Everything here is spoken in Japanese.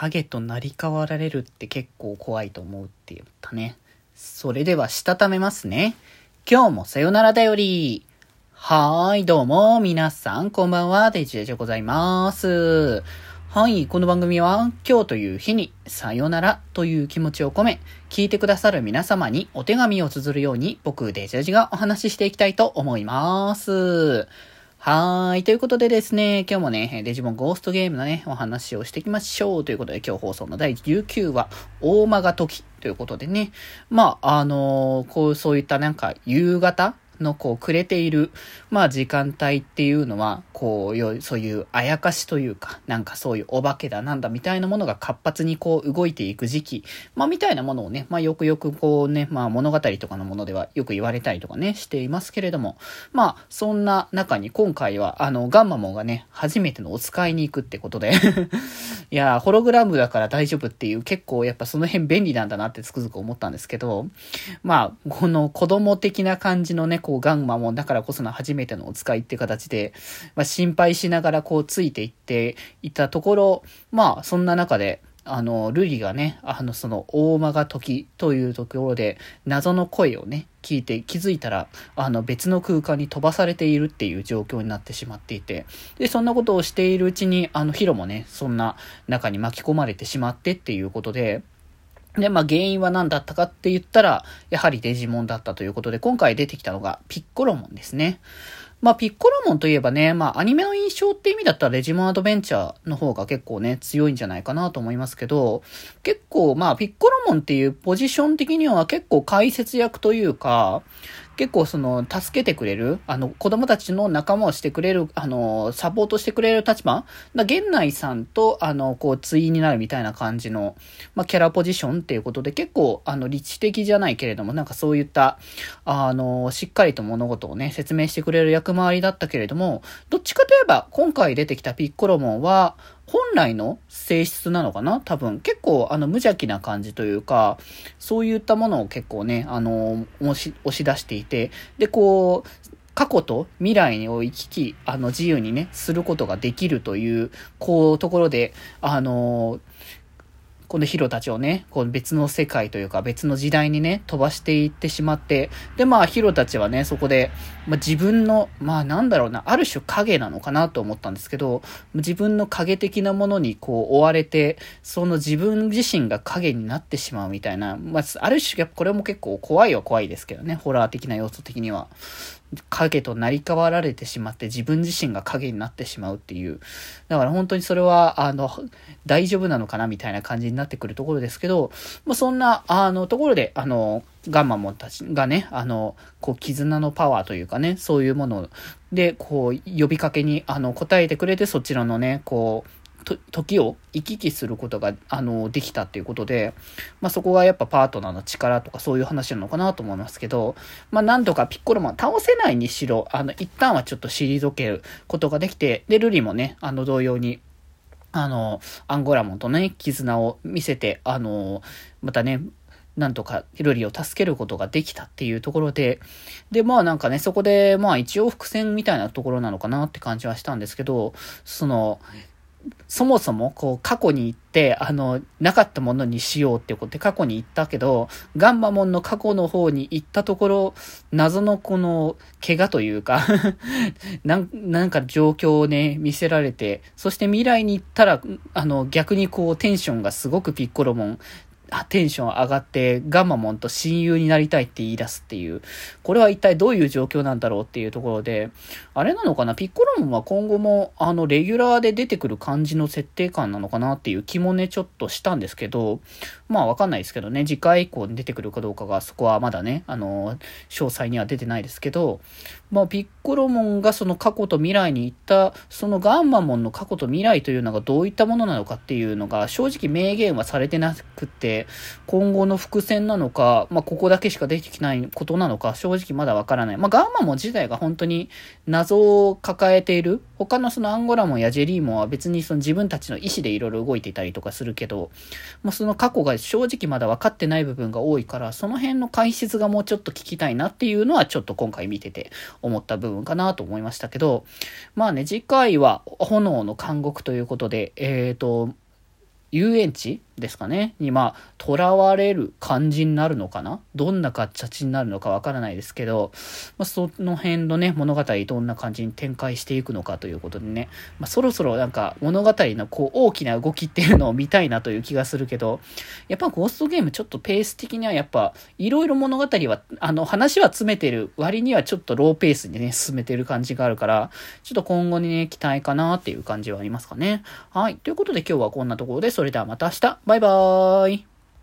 影と成り代わられるって結構怖いと思うって言ったね。それでは、したためますね。今日もさよならだより。はーい、どうも、皆さん、こんばんは、デジェジでございます。はい、この番組は、今日という日に、さよならという気持ちを込め、聞いてくださる皆様にお手紙を綴るように、僕、デジェジがお話ししていきたいと思います。はーい。ということでですね、今日もね、デジモンゴーストゲームのね、お話をしていきましょう。ということで、今日放送の第19話、大間が時ということでね、まあ、あのー、こう、そういったなんか、夕方のこう暮れている、まあ時間帯っていうのは、こう、そういうあやかしというか、なんかそういうお化けだなんだみたいなものが活発にこう動いていく時期、まあみたいなものをね、まあよくよくこうね、まあ物語とかのものではよく言われたりとかね、していますけれども、まあそんな中に今回はあのガンマモンがね、初めてのお使いに行くってことで。いや、ホログラムだから大丈夫っていう結構やっぱその辺便利なんだなってつくづく思ったんですけど、まあこの子供的な感じのね、こうガンマもだからこその初めてのお使いって形で、まあ、心配しながらこうついていっていたところ、まあそんな中で、あの、ルリがね、あの、その、大間が時というところで、謎の声をね、聞いて気づいたら、あの、別の空間に飛ばされているっていう状況になってしまっていて、で、そんなことをしているうちに、あの、ヒロもね、そんな中に巻き込まれてしまってっていうことで、で、まあ原因は何だったかって言ったら、やはりデジモンだったということで、今回出てきたのがピッコロモンですね。まあ、ピッコロモンといえばね、まあ、アニメの印象って意味だったらレジモンアドベンチャーの方が結構ね、強いんじゃないかなと思いますけど、結構、まあ、ピッコロモンっていうポジション的には結構解説役というか、結構その、助けてくれる、あの、子供たちの仲間をしてくれる、あの、サポートしてくれる立場だ源内さんと、あの、こう、対になるみたいな感じの、まあ、キャラポジションっていうことで、結構、あの、理知的じゃないけれども、なんかそういった、あの、しっかりと物事をね、説明してくれる役回りだったけれども、どっちかといえば、今回出てきたピッコロモンは、本来の性質なのかな？多分。結構、あの、無邪気な感じというか、そういったものを結構ね、あの、押し、押し出していて、で、こう、過去と未来を行き来、あの、自由にね、することができるという、こう、ところで、あの、このヒロたちをね、こう別の世界というか別の時代にね、飛ばしていってしまって、で、まあヒロたちはね、そこで、まあ自分の、まあなんだろうな、ある種影なのかなと思ったんですけど、自分の影的なものにこう追われて、その自分自身が影になってしまうみたいな、まあある種やっぱこれも結構怖いは怖いですけどね、ホラー的な要素的には。影と成り代わられてしまって自分自身が影になってしまうっていう。だから本当にそれは、あの、大丈夫なのかなみたいな感じになってくるところですけど、まあ、そんな、あの、ところで、あの、ガンマモンたちがね、あの、こう、絆のパワーというかね、そういうもので、こう、呼びかけに、あの、答えてくれて、そちらのね、こう、時を行き来することが、あの、できたっていうことで、まあ、そこがやっぱパートナーの力とかそういう話なのかなと思いますけど、まあ、なんとかピッコロマン倒せないにしろ、あの、一旦はちょっと退けることができて、で、ルリもね、あの、同様に、あの、アンゴラモンとね、絆を見せて、あの、またね、なんとかヒロリを助けることができたっていうところで、で、まあなんかね、そこで、まあ一応伏線みたいなところなのかなって感じはしたんですけど、その、そもそも、こう、過去に行って、あの、なかったものにしようってことで過去に行ったけど、ガンマモンの過去の方に行ったところ、謎のこの、怪我というか なん、なんか状況をね、見せられて、そして未来に行ったら、あの、逆にこう、テンションがすごくピッコロモン、テンション上がってガンマモンと親友になりたいって言い出すっていう、これは一体どういう状況なんだろうっていうところで、あれなのかな？ピッコロモンは今後もあのレギュラーで出てくる感じの設定感なのかなっていう気もねちょっとしたんですけど、まあわかんないですけどね、次回以降に出てくるかどうかがそこはまだね、あの、詳細には出てないですけど、まあピッコロモンがその過去と未来に行った、そのガンマモンの過去と未来というのがどういったものなのかっていうのが正直明言はされてなくて、今後の伏線なのか、まあ、ここだけしか出てきないことなのか、正直まだわからない。まあ、ガンマモ自体が本当に謎を抱えている。他のそのアンゴラモンやジェリーモンは別にその自分たちの意思でいろいろ動いていたりとかするけど、もうその過去が正直まだ分かってない部分が多いから、その辺の解説がもうちょっと聞きたいなっていうのはちょっと今回見てて思った部分かなと思いましたけど、まあね、次回は炎の監獄ということで、えっ、ー、と、遊園地ですかねに、まあ、囚われる感じになるのかな？どんな形になるのかわからないですけど、まあ、その辺のね、物語どんな感じに展開していくのかということでね、まあ、そろそろなんか物語のこう大きな動きっていうのを見たいなという気がするけど、やっぱゴーストゲームちょっとペース的にはやっぱ、いろいろ物語は、あの、話は詰めてる割にはちょっとローペースにね、進めてる感じがあるから、ちょっと今後にね、期待かなっていう感じはありますかね。はい。ということで今日はこんなところで、それではまた明日バイバーイ。